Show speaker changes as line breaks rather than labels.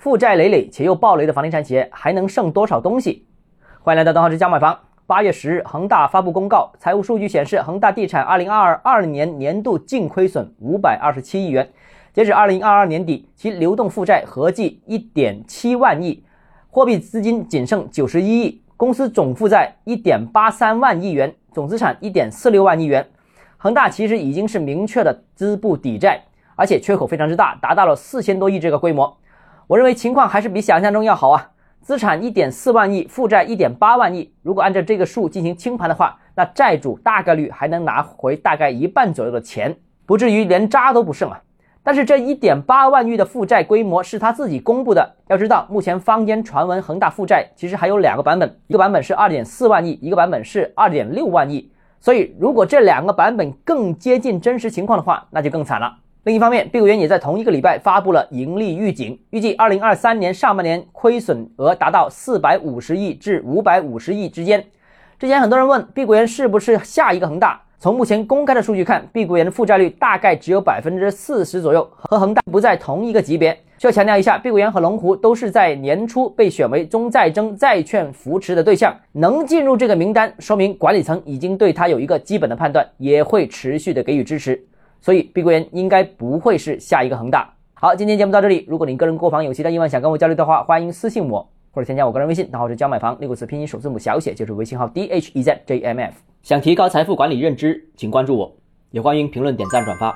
负债累累且又暴雷的房地产企业还能剩多少东西？欢迎来到邓浩之家买房。八月十日，恒大发布公告，财务数据显示，恒大地产二零二二年年度净亏损五百二十七亿元。截止二零二二年底，其流动负债合计一点七万亿，货币资金仅剩九十一亿，公司总负债一点八三万亿元，总资产一点四六万亿元。恒大其实已经是明确的资不抵债，而且缺口非常之大，达到了四千多亿这个规模。我认为情况还是比想象中要好啊！资产一点四万亿，负债一点八万亿。如果按照这个数进行清盘的话，那债主大概率还能拿回大概一半左右的钱，不至于连渣都不剩啊！但是这一点八万亿的负债规模是他自己公布的。要知道，目前坊间传闻恒大负债其实还有两个版本，一个版本是二点四万亿，一个版本是二点六万亿。所以，如果这两个版本更接近真实情况的话，那就更惨了。另一方面，碧桂园也在同一个礼拜发布了盈利预警，预计二零二三年上半年亏损额达到四百五十亿至五百五十亿之间。之前很多人问碧桂园是不是下一个恒大？从目前公开的数据看，碧桂园的负债率大概只有百分之四十左右，和恒大不在同一个级别。需要强调一下，碧桂园和龙湖都是在年初被选为中债征债券扶持的对象，能进入这个名单，说明管理层已经对它有一个基本的判断，也会持续的给予支持。所以，碧桂园应该不会是下一个恒大。好，今天节目到这里。如果您个人购房有其他疑问想跟我交流的话，欢迎私信我或者添加我个人微信，然后是教买房六个字拼音首字母小写，就是微信号 d h e z j m f。想提高财富管理认知，请关注我，也欢迎评论、点赞、转发。